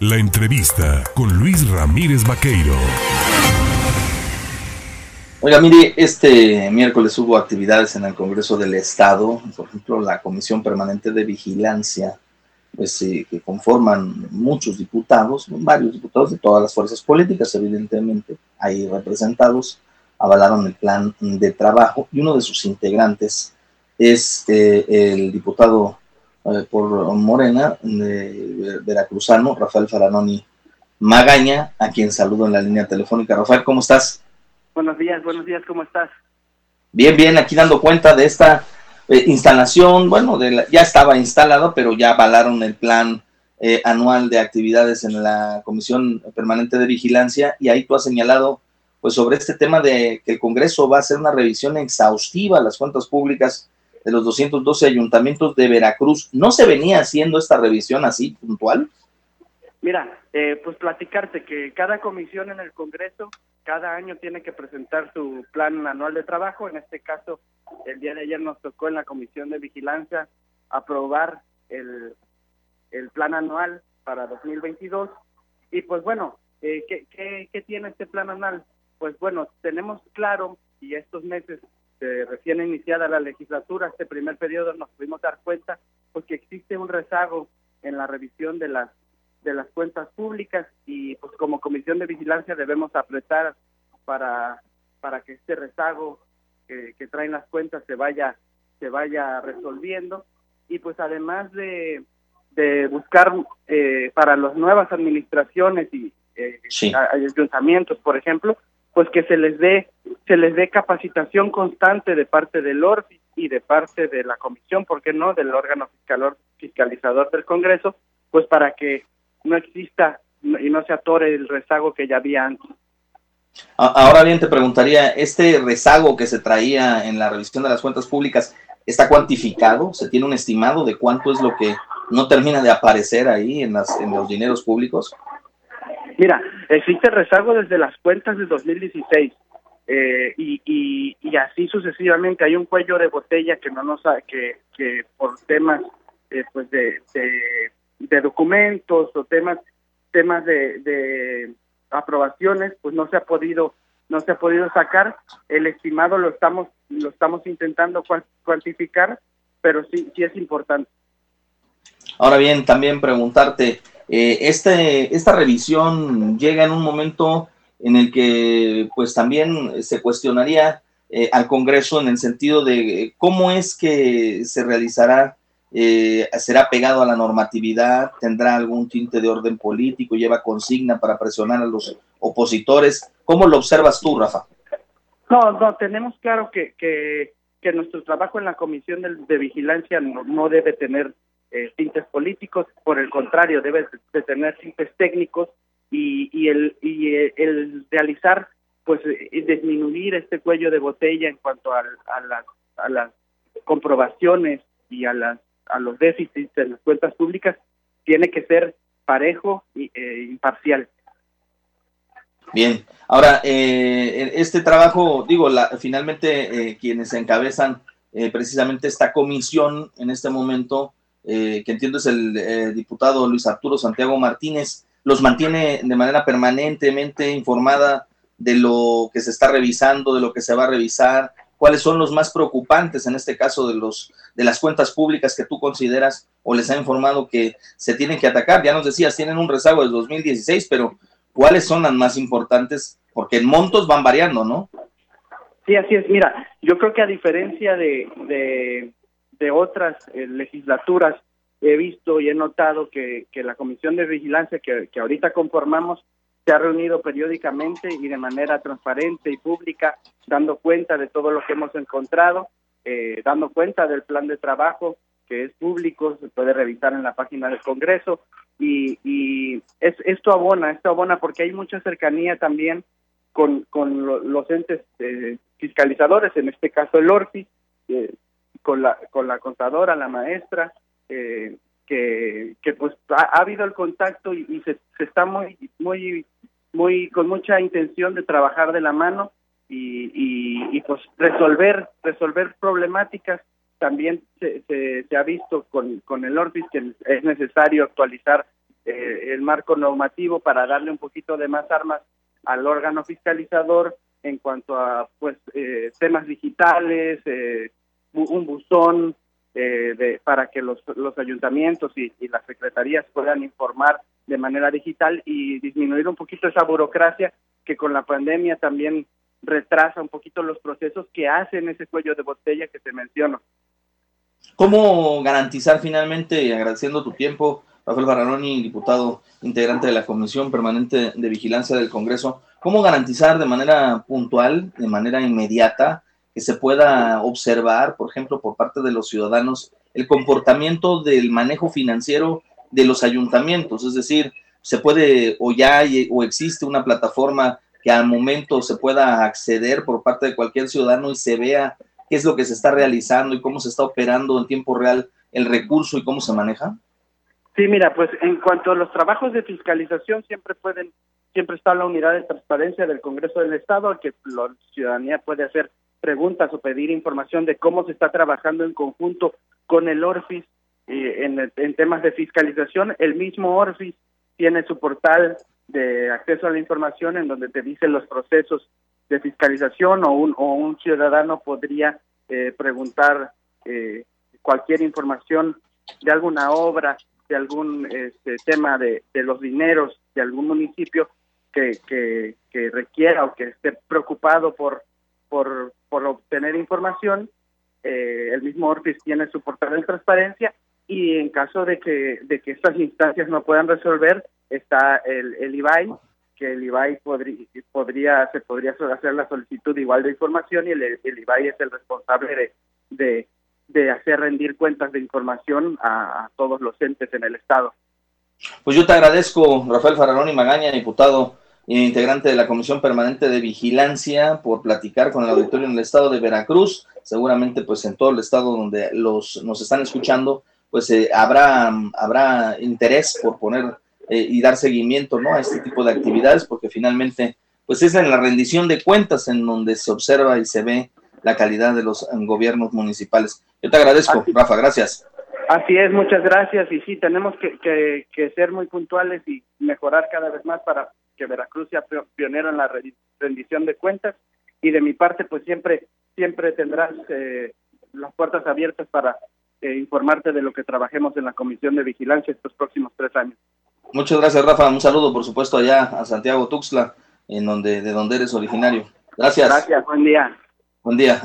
La entrevista con Luis Ramírez Vaqueiro. Oiga, mire, este miércoles hubo actividades en el Congreso del Estado, por ejemplo, la Comisión Permanente de Vigilancia, pues eh, que conforman muchos diputados, varios diputados de todas las fuerzas políticas, evidentemente, ahí representados, avalaron el plan de trabajo y uno de sus integrantes es eh, el diputado eh, por Morena, de veracruzano, Rafael Faranoni Magaña, a quien saludo en la línea telefónica. Rafael, ¿cómo estás? Buenos días, buenos días, ¿cómo estás? Bien, bien, aquí dando cuenta de esta eh, instalación, bueno, de ya estaba instalado, pero ya avalaron el plan eh, anual de actividades en la Comisión Permanente de Vigilancia y ahí tú has señalado pues sobre este tema de que el Congreso va a hacer una revisión exhaustiva a las cuentas públicas de los 212 ayuntamientos de Veracruz. ¿No se venía haciendo esta revisión así puntual? Mira, eh, pues platicarte que cada comisión en el Congreso cada año tiene que presentar su plan anual de trabajo. En este caso, el día de ayer nos tocó en la Comisión de Vigilancia aprobar el, el plan anual para 2022. Y pues bueno, eh, ¿qué, qué, qué tiene este plan anual? Pues bueno, tenemos claro, y estos meses recién iniciada la legislatura, este primer periodo, nos pudimos dar cuenta pues que existe un rezago en la revisión de las de las cuentas públicas y pues como comisión de vigilancia debemos apretar para para que este rezago que, traen las cuentas se vaya se vaya resolviendo. Y pues además de, de buscar eh, para las nuevas administraciones y eh, ayuntamientos por ejemplo pues que se les dé se les dé capacitación constante de parte del ORFI y de parte de la comisión, ¿por qué no?, del órgano fiscalizador del Congreso, pues para que no exista y no se atore el rezago que ya había antes. Ahora bien, te preguntaría, ¿este rezago que se traía en la revisión de las cuentas públicas está cuantificado? ¿Se tiene un estimado de cuánto es lo que no termina de aparecer ahí en, las, en los dineros públicos? Mira, existe rezago desde las cuentas de 2016 eh, y, y, y, así sucesivamente. Hay un cuello de botella que no nos que, que por temas eh, pues de, de, documentos o temas temas de, de aprobaciones pues no se ha podido no se ha podido sacar el estimado lo estamos lo estamos intentando cuantificar pero sí sí es importante ahora bien también preguntarte eh, este, esta revisión llega en un momento en el que pues también se cuestionaría eh, al Congreso en el sentido de cómo es que se realizará, eh, será pegado a la normatividad, tendrá algún tinte de orden político, lleva consigna para presionar a los opositores. ¿Cómo lo observas tú, Rafa? No, no, tenemos claro que, que, que nuestro trabajo en la Comisión de, de Vigilancia no, no debe tener eh, tintes políticos, por el contrario, debe de tener tintes técnicos y, el, y el realizar, pues, eh, disminuir este cuello de botella en cuanto a, a, las, a las comprobaciones y a, las, a los déficits en las cuentas públicas, tiene que ser parejo e imparcial. Bien, ahora, eh, este trabajo, digo, la, finalmente eh, quienes encabezan eh, precisamente esta comisión en este momento eh, que entiendo es el eh, diputado Luis Arturo Santiago Martínez, los mantiene de manera permanentemente informada de lo que se está revisando, de lo que se va a revisar, cuáles son los más preocupantes en este caso de los de las cuentas públicas que tú consideras o les ha informado que se tienen que atacar. Ya nos decías, tienen un rezago del 2016, pero ¿cuáles son las más importantes? Porque en montos van variando, ¿no? Sí, así es. Mira, yo creo que a diferencia de de otras eh, legislaturas. He visto y he notado que, que la Comisión de Vigilancia que, que ahorita conformamos se ha reunido periódicamente y de manera transparente y pública, dando cuenta de todo lo que hemos encontrado, eh, dando cuenta del plan de trabajo que es público, se puede revisar en la página del Congreso. Y, y es, esto abona, esto abona porque hay mucha cercanía también con, con los entes eh, fiscalizadores, en este caso el ORFI, eh, con la con la contadora, la maestra, eh, que, que pues ha, habido el contacto y, se, se, está muy muy muy con mucha intención de trabajar de la mano y, y, pues resolver resolver problemáticas. También se, se, ha visto con, con el Orfis que es necesario actualizar eh, el marco normativo para darle un poquito de más armas al órgano fiscalizador en cuanto a pues eh, temas digitales, eh, un buzón de, para que los, los ayuntamientos y, y, las secretarías puedan informar de manera digital y disminuir un poquito esa burocracia que con la pandemia también retrasa un poquito los procesos que hacen ese cuello de botella que te menciono. ¿Cómo garantizar finalmente, agradeciendo tu tiempo, Rafael Barraroni, diputado integrante de la Comisión Permanente de Vigilancia del Congreso, cómo garantizar de manera puntual, de manera inmediata, que se pueda observar, por ejemplo, por parte de los ciudadanos, el comportamiento del manejo financiero de los ayuntamientos? Es decir, se puede o ya hay, o existe una plataforma que al momento se pueda acceder por parte de cualquier ciudadano y se vea qué es lo que se está realizando y cómo se está operando en tiempo real el recurso y cómo se maneja? Sí, mira, pues en cuanto a los trabajos de fiscalización siempre pueden, siempre está la unidad de transparencia del Congreso del Estado, que la ciudadanía puede hacer preguntas o pedir información de cómo se está trabajando en conjunto con el ORFIS eh, en, temas de fiscalización. El mismo ORFIS tiene su portal de acceso a la información en donde te dicen los procesos de fiscalización o un, o un ciudadano podría eh, preguntar eh, cualquier información de alguna obra, de algún este, tema de, los dineros de algún municipio que, requiera o que esté preocupado por, por, por obtener información. Eh, el mismo Ortiz tiene su portal de transparencia y en caso de que, de que estas instancias no puedan resolver, está el, el IBAI, que el IBAI podría, se podría hacer la solicitud igual de información y el, el IBAI es el responsable de, de, de hacer rendir cuentas de información a, a, todos los entes en el Estado. Pues yo te agradezco, Rafael Fararón y Magaña, diputado integrante de la Comisión Permanente de Vigilancia, por platicar con el auditorio en el Estado de Veracruz, seguramente pues en todo el Estado donde los nos están escuchando, pues eh, habrá, habrá interés por poner eh, y dar seguimiento ¿no? a este tipo de actividades, porque finalmente pues es en la rendición de cuentas en donde se observa y se ve la calidad de los gobiernos municipales. Yo te agradezco, Así, Rafa, gracias. Así es, muchas gracias. Y sí, tenemos que, que, que, ser muy puntuales y mejorar cada vez más para que Veracruz sea pionero en la rendición de cuentas. Y de mi parte, pues siempre, siempre tendrás eh, las puertas abiertas para eh, informarte de lo que trabajemos en la Comisión de Vigilancia estos próximos tres años. Muchas gracias, Rafa. Un saludo, por supuesto, allá a Santiago Tuxtla, en donde, de donde eres originario. Gracias. Gracias, buen día. Buen día.